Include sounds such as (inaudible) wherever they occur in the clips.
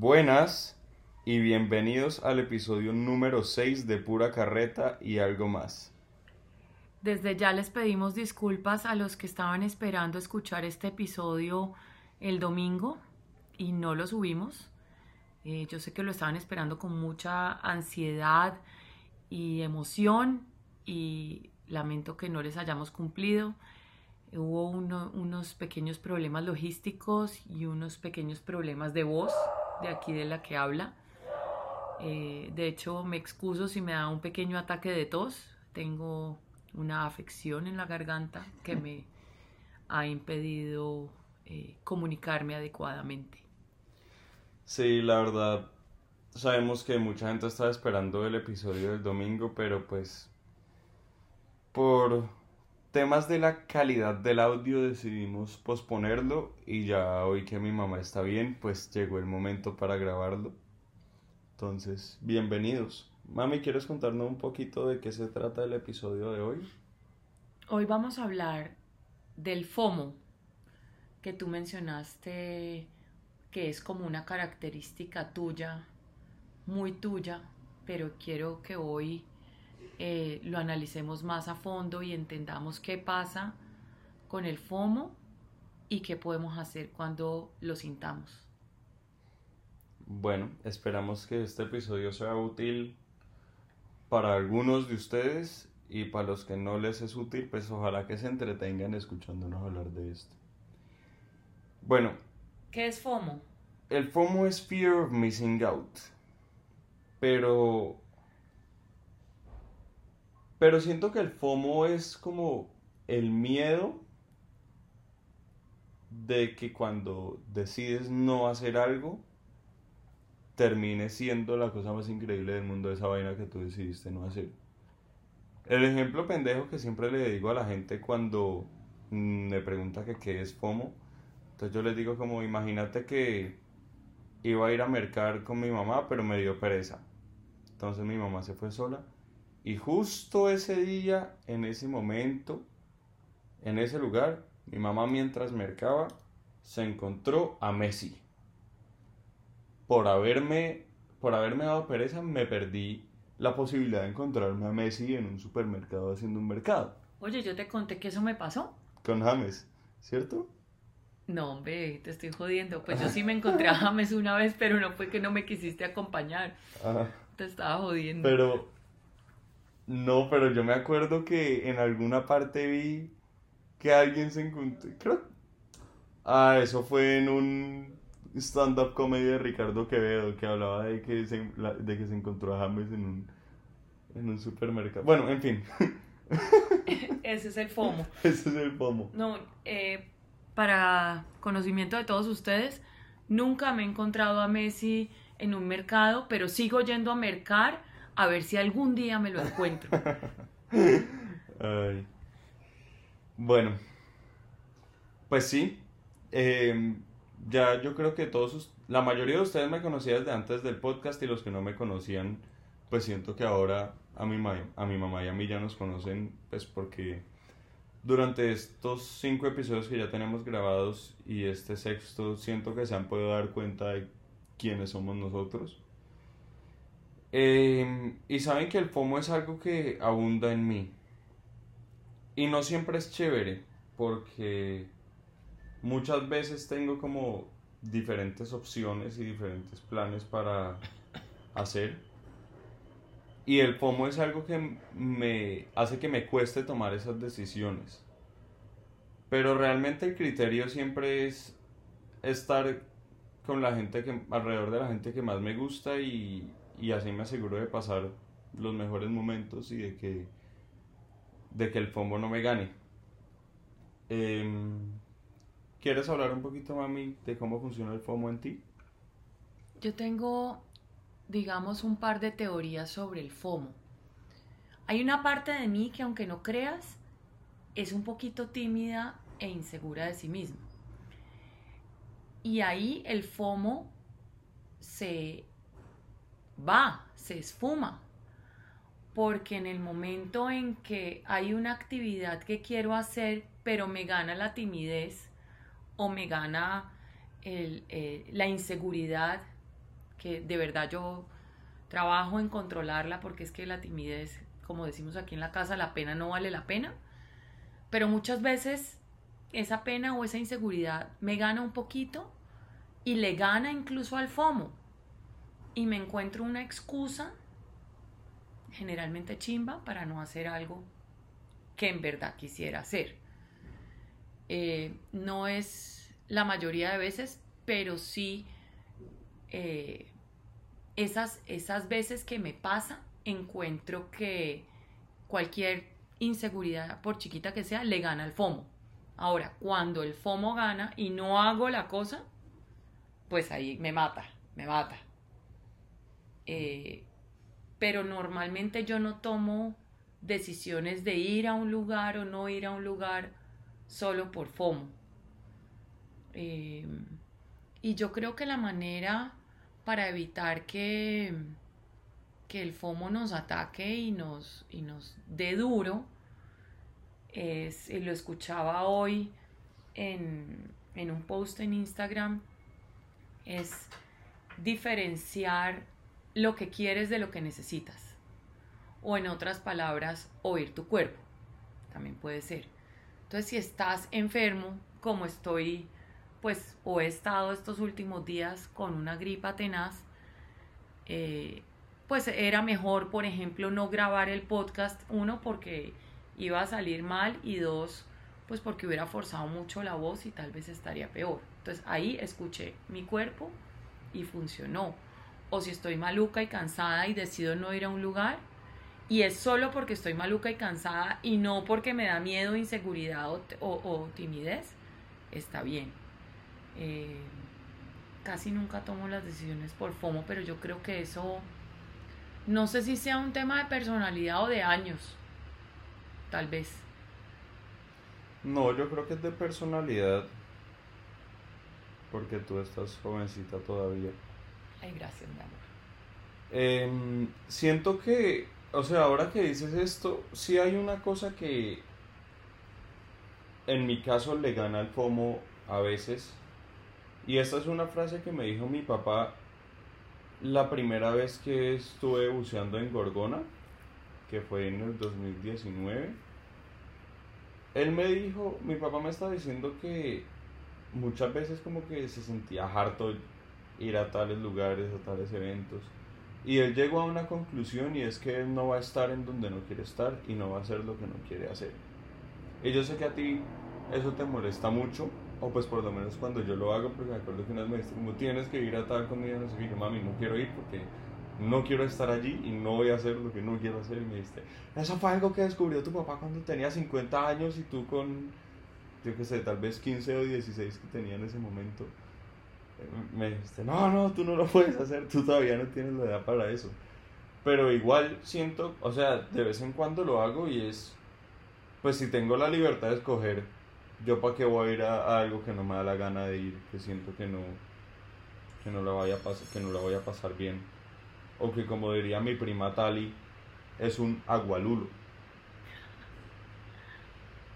Buenas y bienvenidos al episodio número 6 de Pura Carreta y algo más. Desde ya les pedimos disculpas a los que estaban esperando escuchar este episodio el domingo y no lo subimos. Eh, yo sé que lo estaban esperando con mucha ansiedad y emoción y lamento que no les hayamos cumplido. Hubo unos pequeños problemas logísticos y unos pequeños problemas de voz de aquí de la que habla. Eh, de hecho, me excuso si me da un pequeño ataque de tos. Tengo una afección en la garganta que me (laughs) ha impedido eh, comunicarme adecuadamente. Sí, la verdad, sabemos que mucha gente está esperando el episodio del domingo, pero pues por temas de la calidad del audio decidimos posponerlo y ya hoy que mi mamá está bien, pues llegó el momento para grabarlo. Entonces, bienvenidos. Mami, ¿quieres contarnos un poquito de qué se trata el episodio de hoy? Hoy vamos a hablar del FOMO, que tú mencionaste que es como una característica tuya, muy tuya, pero quiero que hoy eh, lo analicemos más a fondo y entendamos qué pasa con el FOMO y qué podemos hacer cuando lo sintamos. Bueno, esperamos que este episodio sea útil para algunos de ustedes y para los que no les es útil, pues ojalá que se entretengan escuchándonos hablar de esto. Bueno. ¿Qué es FOMO? El FOMO es Fear of Missing Out. Pero... Pero siento que el FOMO es como el miedo de que cuando decides no hacer algo, termine siendo la cosa más increíble del mundo esa vaina que tú decidiste no hacer. El ejemplo pendejo que siempre le digo a la gente cuando me pregunta qué es FOMO, entonces yo les digo como imagínate que iba a ir a mercar con mi mamá, pero me dio pereza. Entonces mi mamá se fue sola y justo ese día, en ese momento, en ese lugar, mi mamá mientras mercaba se encontró a Messi por haberme, por haberme dado pereza, me perdí la posibilidad de encontrarme a Messi en un supermercado haciendo un mercado. Oye, yo te conté que eso me pasó. Con James, ¿cierto? No, hombre, te estoy jodiendo. Pues yo sí me encontré a James una vez, pero no fue que no me quisiste acompañar. Ajá. Te estaba jodiendo. Pero, no, pero yo me acuerdo que en alguna parte vi que alguien se encontró. Creo. Ah, eso fue en un stand-up comedy de Ricardo Quevedo que hablaba de que se, de que se encontró a James en un, en un supermercado. Bueno, en fin. (laughs) Ese es el FOMO. (laughs) Ese es el FOMO. No, eh, para conocimiento de todos ustedes, nunca me he encontrado a Messi en un mercado, pero sigo yendo a mercar a ver si algún día me lo encuentro. (laughs) Ay. Bueno, pues sí. Eh, ya yo creo que todos, la mayoría de ustedes me conocían desde antes del podcast y los que no me conocían, pues siento que ahora a mi, a mi mamá y a mí ya nos conocen, pues porque durante estos cinco episodios que ya tenemos grabados y este sexto, siento que se han podido dar cuenta de quiénes somos nosotros. Em, y saben que el FOMO es algo que abunda en mí. Y no siempre es chévere, porque muchas veces tengo como diferentes opciones y diferentes planes para hacer. Y el FOMO es algo que me hace que me cueste tomar esas decisiones. Pero realmente el criterio siempre es estar con la gente que alrededor de la gente que más me gusta y, y así me aseguro de pasar los mejores momentos y de que de que el FOMO no me gane. Eh, ¿Quieres hablar un poquito, mami, de cómo funciona el FOMO en ti? Yo tengo, digamos, un par de teorías sobre el FOMO. Hay una parte de mí que, aunque no creas, es un poquito tímida e insegura de sí misma. Y ahí el FOMO se va, se esfuma, porque en el momento en que hay una actividad que quiero hacer, pero me gana la timidez, o me gana eh, la inseguridad que de verdad yo trabajo en controlarla porque es que la timidez, como decimos aquí en la casa, la pena no vale la pena. Pero muchas veces esa pena o esa inseguridad me gana un poquito y le gana incluso al FOMO. Y me encuentro una excusa, generalmente chimba, para no hacer algo que en verdad quisiera hacer. Eh, no es la mayoría de veces, pero sí eh, esas, esas veces que me pasa, encuentro que cualquier inseguridad, por chiquita que sea, le gana al FOMO. Ahora, cuando el FOMO gana y no hago la cosa, pues ahí me mata, me mata. Eh, pero normalmente yo no tomo decisiones de ir a un lugar o no ir a un lugar solo por FOMO. Eh, y yo creo que la manera para evitar que, que el FOMO nos ataque y nos, y nos dé duro es, y lo escuchaba hoy en, en un post en Instagram, es diferenciar lo que quieres de lo que necesitas. O en otras palabras, oír tu cuerpo. También puede ser. Entonces, si estás enfermo, como estoy, pues, o he estado estos últimos días con una gripa tenaz, eh, pues era mejor, por ejemplo, no grabar el podcast, uno, porque iba a salir mal y dos, pues porque hubiera forzado mucho la voz y tal vez estaría peor. Entonces ahí escuché mi cuerpo y funcionó. O si estoy maluca y cansada y decido no ir a un lugar, y es solo porque estoy maluca y cansada y no porque me da miedo, inseguridad o, timidez, está bien. Eh, casi nunca tomo las decisiones por FOMO, pero yo creo que eso, no sé si sea un tema de personalidad o de años, tal vez. No, yo creo que es de personalidad, porque tú estás jovencita todavía. Ay, gracias, mi amor. Em, siento que o sea, ahora que dices esto, sí hay una cosa que en mi caso le gana el FOMO a veces. Y esta es una frase que me dijo mi papá la primera vez que estuve buceando en Gorgona, que fue en el 2019. Él me dijo, mi papá me está diciendo que muchas veces como que se sentía harto ir a tales lugares, a tales eventos y él llegó a una conclusión y es que él no va a estar en donde no quiere estar y no va a hacer lo que no quiere hacer. Y yo sé que a ti eso te molesta mucho, o pues por lo menos cuando yo lo hago, porque me acuerdo que una vez me dijiste como tienes que ir a tal comida, no sé qué, mami, no quiero ir porque no quiero estar allí y no voy a hacer lo que no quiero hacer. Y me dijiste, eso fue algo que descubrió tu papá cuando tenía 50 años y tú con, yo qué sé, tal vez 15 o 16 que tenía en ese momento me dijiste, no, no, tú no lo puedes hacer, tú todavía no tienes la edad para eso. Pero igual siento, o sea, de vez en cuando lo hago y es, pues si tengo la libertad de escoger, yo para qué voy a ir a, algo que no me da la gana de ir, que siento que no, que no la vaya a pasar, que no la voy a pasar bien. O que como diría mi prima Tali, es un agualulo.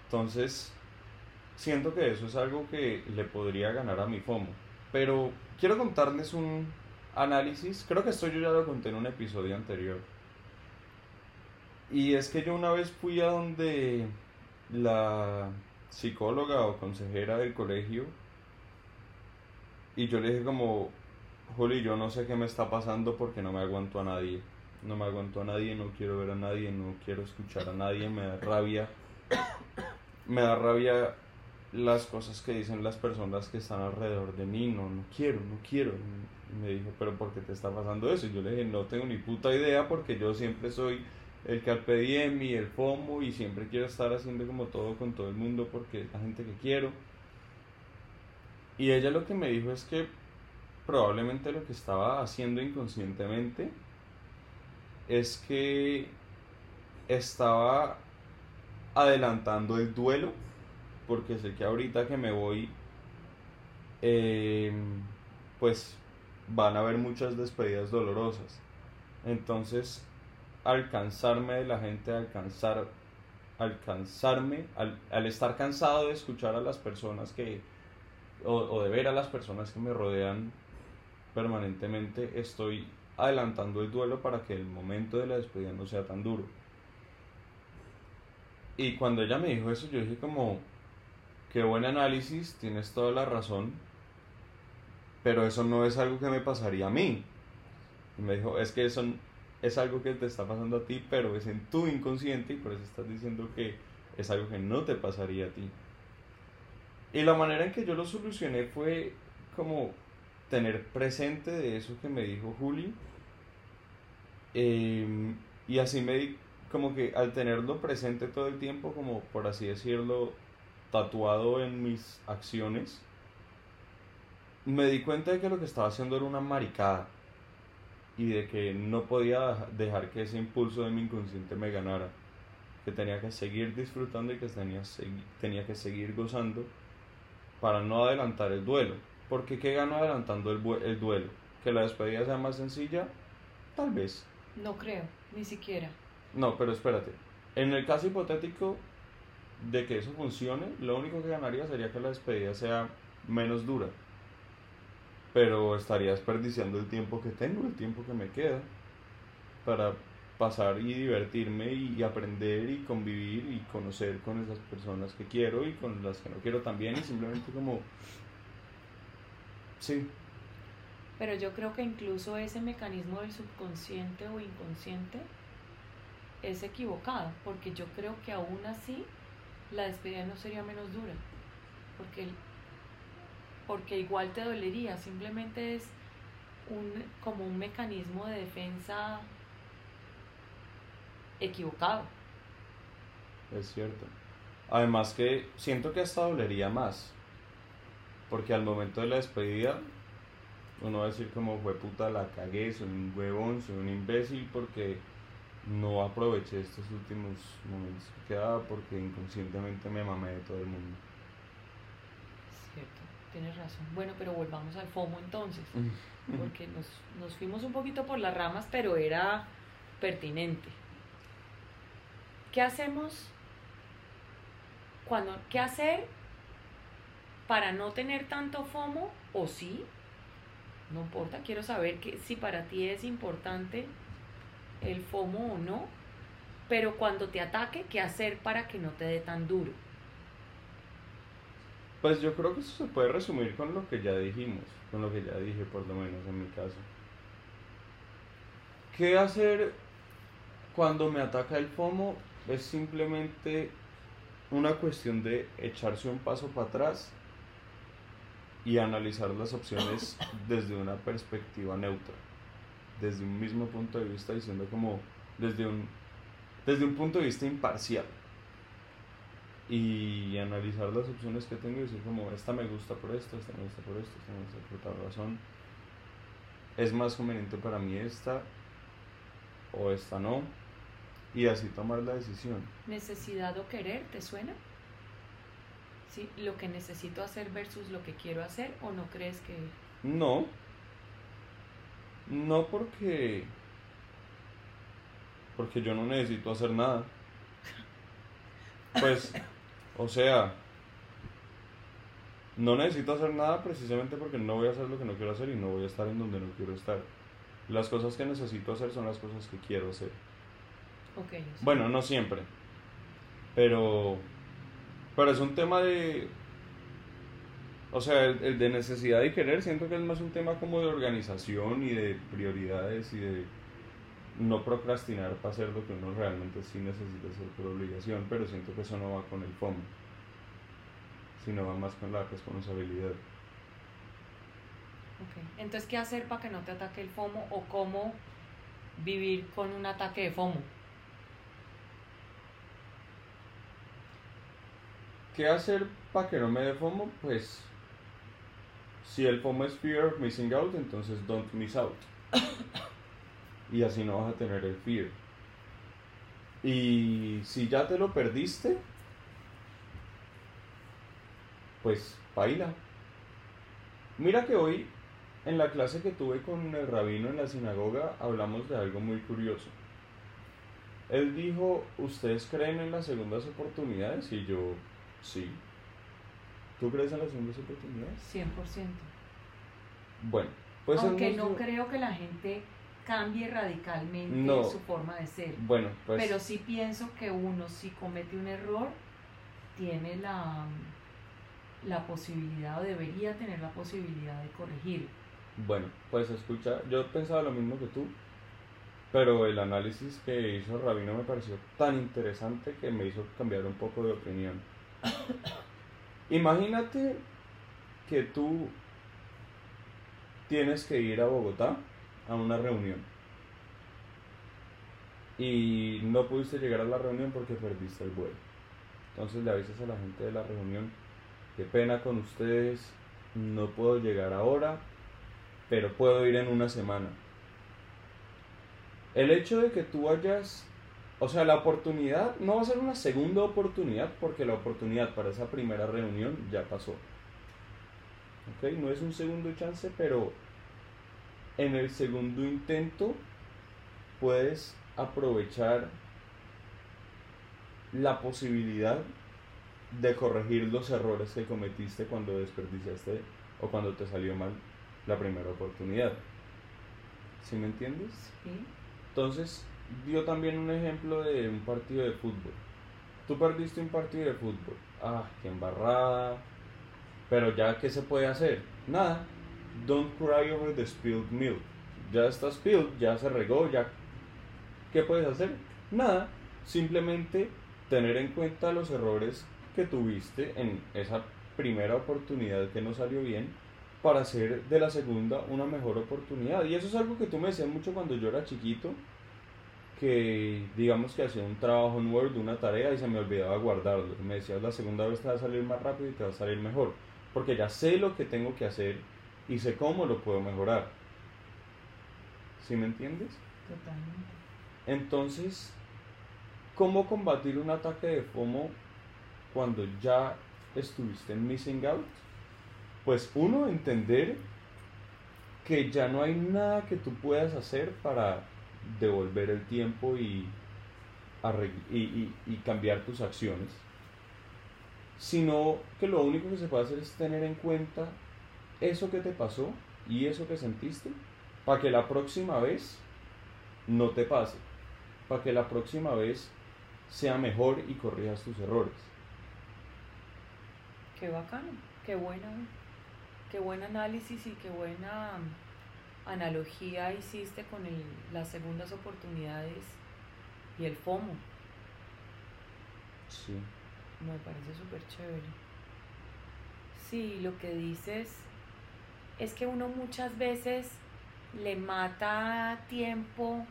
Entonces, siento que eso es algo que le podría ganar a mi FOMO. Pero quiero contarles un análisis, creo que esto yo ya lo conté en un episodio anterior. Y es que yo una vez fui a donde la psicóloga o consejera del colegio y yo le dije como, Juli, yo no sé qué me está pasando porque no me aguanto a nadie. No me aguanto a nadie, no quiero ver a nadie, no quiero escuchar a nadie, me da rabia. Me da rabia las cosas que dicen las personas que están alrededor de mí, no, no quiero, no quiero. Me dijo, pero ¿por qué te está pasando eso? Y yo le dije, no tengo ni puta idea porque yo siempre soy el carpe diem y el FOMO y siempre quiero estar haciendo como todo con todo el mundo porque la gente que quiero. Y ella lo que me dijo es que probablemente lo que estaba haciendo inconscientemente es que estaba adelantando el duelo porque sé que ahorita que me voy, em, pues van a haber muchas despedidas dolorosas. Entonces, alcanzarme de la gente, alcanzar, alcanzarme, al, estar cansado de escuchar a las personas que, o, de ver a las personas que me rodean permanentemente estoy adelantando el duelo para que el momento de la despedida no sea tan duro. Y cuando ella me dijo eso, yo dije como, qué buen análisis, tienes toda la razón, pero eso no es algo que me pasaría a mí. Me dijo, es que eso es algo que te está pasando a ti, pero es en tu inconsciente y por eso estás diciendo que es algo que no te pasaría a ti. Y la manera en que yo lo solucioné fue como tener presente de eso que me dijo Juli. Em, y así me di, como que al tenerlo presente todo el tiempo, como por así decirlo, tatuado en mis acciones, me di cuenta de que lo que estaba haciendo era una maricada y de que no podía dejar que ese impulso de mi inconsciente me ganara, que tenía que seguir disfrutando y que tenía, tenía que seguir gozando para no adelantar el duelo. Porque ¿qué gano adelantando el, el duelo? ¿Que la despedida sea más sencilla? Tal vez. No creo, ni siquiera. No, pero espérate. En el caso hipotético de que eso funcione, lo único que ganaría sería que la despedida sea menos dura pero estaría desperdiciando el tiempo que tengo, el tiempo que me queda, para pasar y divertirme y aprender y convivir y conocer con esas personas que quiero y con las que no quiero también y simplemente como... Sí. Pero yo creo que incluso ese mecanismo del subconsciente o inconsciente es equivocado, porque yo creo que aún así la despedida no sería menos dura, porque porque igual te dolería, simplemente es un, como un mecanismo de defensa equivocado. Es cierto. Además que siento que hasta dolería más, porque al momento de la despedida uno va a decir como fue puta la cagué, soy un huevón, soy un imbécil porque no aproveché estos últimos momentos que quedaba porque inconscientemente me mamé de todo el mundo tienes razón. Bueno, pero volvamos al FOMO entonces, porque nos, nos fuimos un poquito por las ramas, pero era pertinente. ¿Qué hacemos cuando, qué hacer para no tener tanto FOMO o sí? No importa, quiero saber que, si para ti es importante el FOMO o no, pero cuando te ataque, ¿qué hacer para que no te dé tan duro? Pues yo creo que eso se puede resumir con lo que ya dijimos, con lo que ya dije por lo menos en mi caso. ¿Qué hacer cuando me ataca el FOMO? Es simplemente una cuestión de echarse un paso para atrás y analizar las opciones (coughs) desde una perspectiva neutra, desde un mismo punto de vista, diciendo como desde un, desde un punto de vista imparcial y analizar las opciones que tengo y decir como esta me gusta por esto, esta me gusta por esto, esta me gusta por tal razón. Es más conveniente para mí esta o esta no y así tomar la decisión. Necesidad o querer, ¿te suena? ¿Sí? Lo que necesito hacer versus lo que quiero hacer o no crees que... No. No porque... Porque yo no necesito hacer nada. Pues o sea, no necesito hacer nada precisamente porque no voy a hacer lo que no quiero hacer y no voy a estar en donde no quiero estar. Las cosas que necesito hacer son las cosas que quiero hacer. Okay, bueno, no siempre. Pero, pero es un tema de... O sea, el de necesidad y querer siento que es más un tema como de organización y de prioridades y de no procrastinar para hacer lo que uno realmente sí necesita hacer por obligación, pero siento que eso no va con el FOMO, sino va más con la responsabilidad. Okay. Entonces, ¿qué hacer para que no te ataque el FOMO o cómo vivir con un ataque de FOMO? ¿Qué hacer para que no me dé FOMO? Pues si el FOMO es fear of missing out, entonces don't miss out. (laughs) y así no vas a tener el fear. Y si ya te lo perdiste, pues baila. Mira que hoy en la clase que tuve con el rabino en la sinagoga hablamos de algo muy curioso. Él dijo, ¿ustedes creen en las segundas oportunidades? Y yo, sí. ¿Tú crees en las segundas oportunidades? 100%. Bueno, Pues es Aunque no creo que la gente cambie radicalmente No. su forma de ser. Bueno, pues Pero sí pienso que uno, si comete un error, tiene la, la posibilidad o debería tener la posibilidad de corregir. Bueno, pues escucha, yo pensaba lo mismo que tú, pero el análisis que hizo Rabino me pareció tan interesante que me hizo cambiar un poco de opinión. Imagínate que tú tienes que ir a Bogotá a una reunión y no pudiste llegar a la reunión porque perdiste el vuelo. Entonces le avisas a la gente de la reunión, qué pena con ustedes, no puedo llegar ahora, pero puedo ir en una semana. El hecho de que tú hayas, o sea, la oportunidad no va a ser una segunda oportunidad porque la oportunidad para esa primera reunión ya pasó. ¿Ok? No es un segundo chance, pero en el segundo intento puedes aprovechar la posibilidad de corregir los errores que cometiste cuando desperdiciaste o cuando te salió mal la primera oportunidad. ¿Sí me entiendes? ¿sí? Entonces, dio también un ejemplo de un partido de fútbol. Tú perdiste un partido de fútbol. Ah, qué embarrada. Pero ya, ¿qué se puede hacer? Nada. Don't cry over the spilled milk. Ya está spilled, ya se regó, ya. ¿Qué puedes hacer? Nada. Simplemente tener en cuenta los errores que tuviste en esa primera oportunidad que no salió bien para hacer de la segunda una mejor oportunidad. Y eso es algo que tú me decías mucho cuando yo era chiquito, que digamos que hacía un trabajo en Word, una tarea y se me olvidaba guardarlo. Y me decías la segunda vez te va a salir más rápido y te va a salir mejor, porque ya sé lo que tengo que hacer y sé cómo lo puedo mejorar. ¿Sí me entiendes? Totalmente. Entonces, ¿cómo combatir un ataque de FOMO cuando ya estuviste en Missing Out? Pues uno, entender que ya no hay nada que tú puedas hacer para devolver el tiempo y, y cambiar tus acciones, sino que lo único que se puede hacer es tener en cuenta eso que te pasó y eso que sentiste para que la próxima vez no te pase, para que la próxima vez sea mejor y corrijas tus errores. Qué bacano, qué buena, qué buen análisis y qué buena analogía hiciste con el- las segundas oportunidades y el FOMO. Sí, Me parece súper chévere. Sí, lo que dices es que uno muchas veces le mata tiempo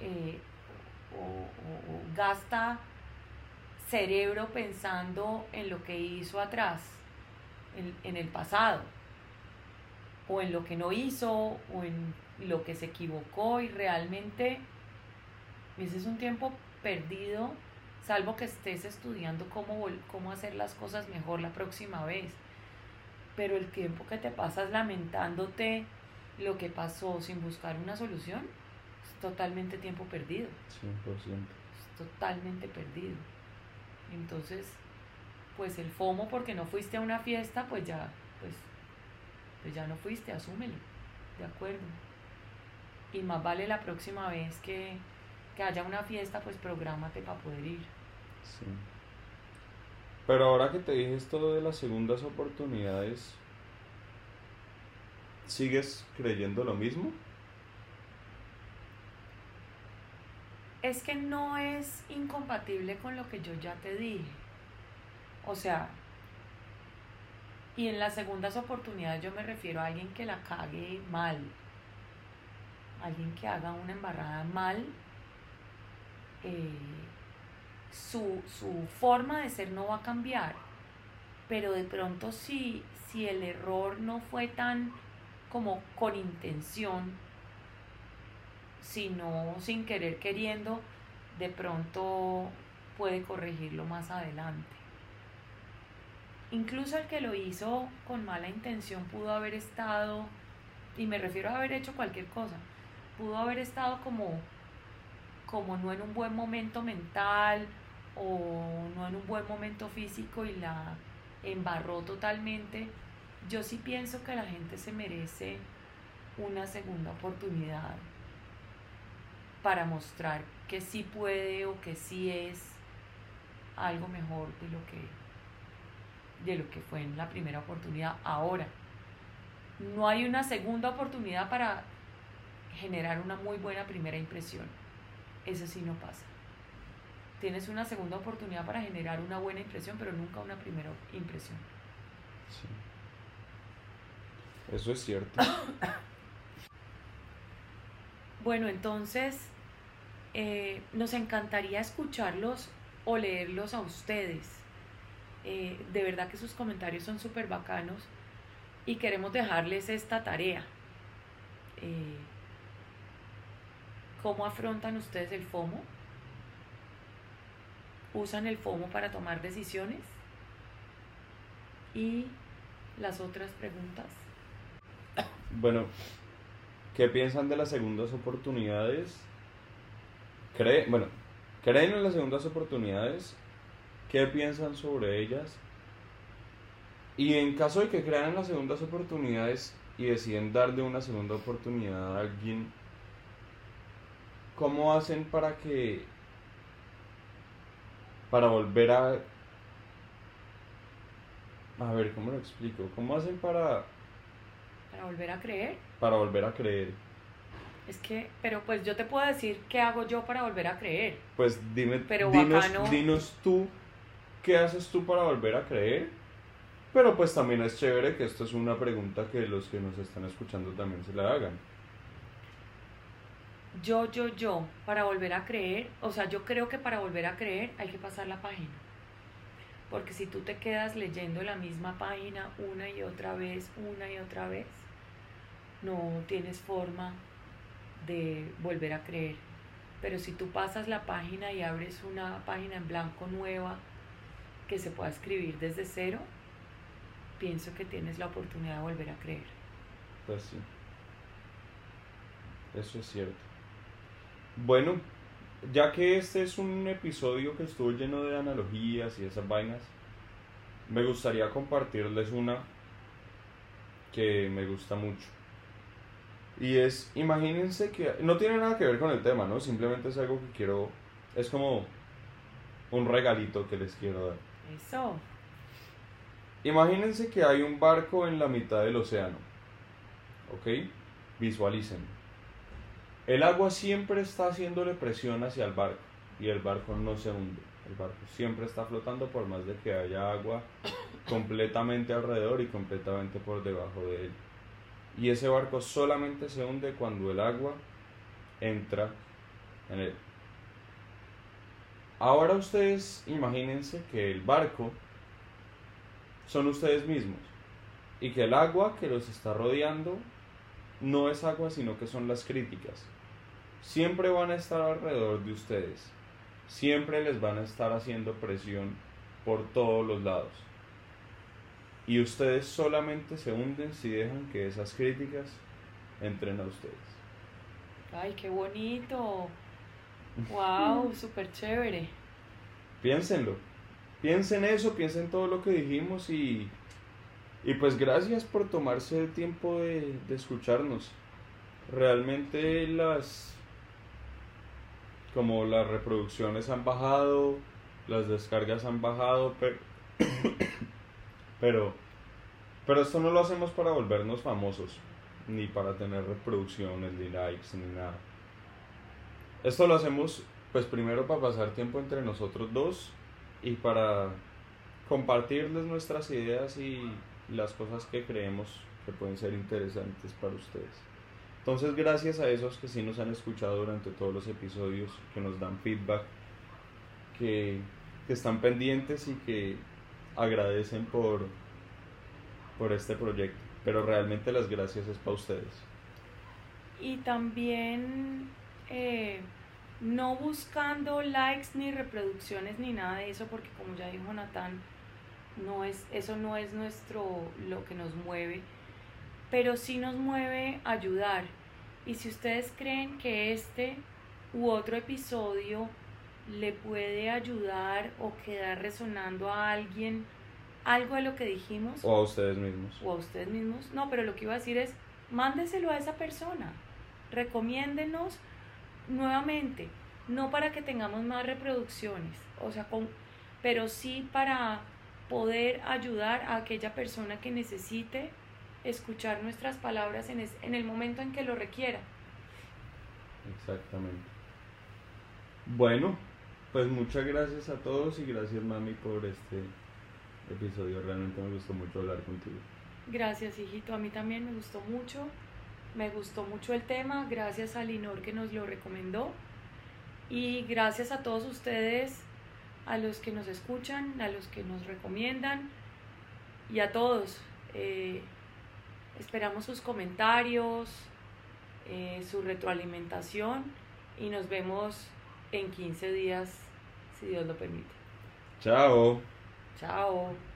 eh, o, o- o gasta cerebro pensando en lo que hizo atrás, en, en el pasado, o en lo que no hizo, o en lo que se equivocó y realmente ese es un tiempo perdido, salvo que estés estudiando cómo, cómo hacer las cosas mejor la próxima vez. Pero el tiempo que te pasas lamentándote lo que pasó sin buscar una solución es totalmente tiempo perdido, 100%. es totalmente perdido. Entonces, pues el FOMO porque no fuiste a una fiesta, pues ya, pues, pues ya no fuiste, asúmelo, de acuerdo. Y más vale la próxima vez que, que haya una fiesta, pues prográmate para poder ir. Sí. Pero ahora que te dije esto de las segundas oportunidades, ¿sigues creyendo lo mismo? Es que no es incompatible con lo que yo ya te dije. O sea, y en las segundas oportunidades yo me refiero a alguien que la cague mal. Alguien que haga una embarrada mal. eh, su, su forma de ser no va a cambiar. Pero de pronto si, si el error no fue tan como con intención, sino sin querer queriendo, de pronto puede corregirlo más adelante. Incluso el que lo hizo con mala intención pudo haber estado, y me refiero a haber hecho cualquier cosa, pudo haber estado como, como no en un buen momento mental o no en un buen momento físico y la embarró totalmente. Yo sí pienso que la gente se merece una segunda oportunidad para mostrar que sí puede o que sí es algo mejor de lo que de lo que fue en la primera oportunidad ahora no hay una segunda oportunidad para generar una muy buena primera impresión eso sí no pasa tienes una segunda oportunidad para generar una buena impresión pero nunca una primera impresión Sí. Eso es cierto. (coughs) Bueno, entonces eh, nos encantaría escucharlos o leerlos a ustedes. Eh, de verdad que sus comentarios son súper bacanos y queremos dejarles esta tarea. Eh, ¿Cómo afrontan ustedes el FOMO? ¿Usan el FOMO para tomar decisiones? Y las otras preguntas. Bueno, ¿qué piensan de las segundas oportunidades? ¿Cree, bueno, ¿creen en las segundas oportunidades? ¿Qué piensan sobre ellas? Y en caso de que crean en las segundas oportunidades y deciden darle una segunda oportunidad a alguien, ¿cómo hacen para que para volver a a ver, ¿cómo lo explico? ¿Cómo hacen para Para volver a creer. para volver a creer? Es que, pero pues yo te puedo decir qué hago yo para volver a creer. Pues dime, Pero dinos, dinos tú, ¿qué haces tú para volver a creer? Pero pues también es chévere que esto es una pregunta que los que nos están escuchando también se la hagan. Yo, yo, yo, para volver a creer, o sea, yo creo que para volver a creer hay que pasar la página. Porque si tú te quedas leyendo la misma página una y otra vez, una y otra vez, no tienes forma de volver a creer. Pero si tú pasas la página y abres una página en blanco nueva que se pueda escribir desde cero, pienso que tienes la oportunidad de volver a creer. Pues sí. Eso es cierto. Bueno, ya que este es un episodio que estuvo lleno de analogías y esas vainas, me gustaría compartirles una que me gusta mucho. Y es, imagínense que no tiene nada que ver con el tema, ¿no? Simplemente es algo que quiero, es como un regalito que les quiero dar. Eso. Imagínense que hay un barco en la mitad del océano. ¿Ok? Visualicen. El agua siempre está haciéndole presión hacia el barco y el barco no se hunde. El barco siempre está flotando por más de que haya agua (coughs) completamente alrededor y completamente por debajo de él. Y ese barco solamente se hunde cuando el agua entra en él. Ahora ustedes imagínense que el barco son ustedes mismos y que el agua que los está rodeando no es agua sino que son las críticas. Siempre van a estar alrededor de ustedes, siempre les van a estar haciendo presión por todos los lados. Y ustedes solamente se hunden si dejan que esas críticas entren a ustedes. Ay, qué bonito. Wow, súper chévere. Piénsenlo. Piensen eso, piensen todo lo que dijimos y, y pues gracias por tomarse el tiempo de, de escucharnos. Realmente las como las reproducciones han bajado, las descargas han bajado, pero (coughs) pero pero esto no lo hacemos para volvernos famosos, ni para tener reproducciones, ni likes, ni nada. Esto lo hacemos pues primero para pasar tiempo entre nosotros dos y para compartirles nuestras ideas y las cosas que creemos que pueden ser interesantes para ustedes. Entonces, gracias a esos que sí nos han escuchado durante todos los episodios, que nos dan feedback, que, que están pendientes y que agradecen por, por este proyecto. Pero realmente las gracias es para ustedes. Y también eh, no buscando likes ni reproducciones ni nada de eso, porque como ya dijo Natán, no es, eso no es nuestro lo que nos mueve, pero sí nos mueve ayudar. Y si ustedes creen que este u otro episodio le puede ayudar o quedar resonando a alguien algo de lo que dijimos O a ustedes mismos. o a ustedes mismos, no, pero lo que iba a decir es mándeselo a esa persona. Recomiéndenos nuevamente, no para que tengamos más reproducciones, o sea, con, pero sí para poder ayudar a aquella persona que necesite escuchar nuestras palabras en, en el momento en que lo requiera. Exactamente. Bueno, pues muchas gracias a todos y gracias mami por este episodio. Realmente me gustó mucho hablar contigo. Gracias, hijito. A mí también me gustó mucho. Me gustó mucho el tema. Gracias a Linor que nos lo recomendó. Y gracias a todos ustedes, a los que nos escuchan, a los que nos recomiendan y a todos. Eh, esperamos sus comentarios, eh, su retroalimentación y nos vemos en 15 días, si Dios lo permite. Chao. Chao.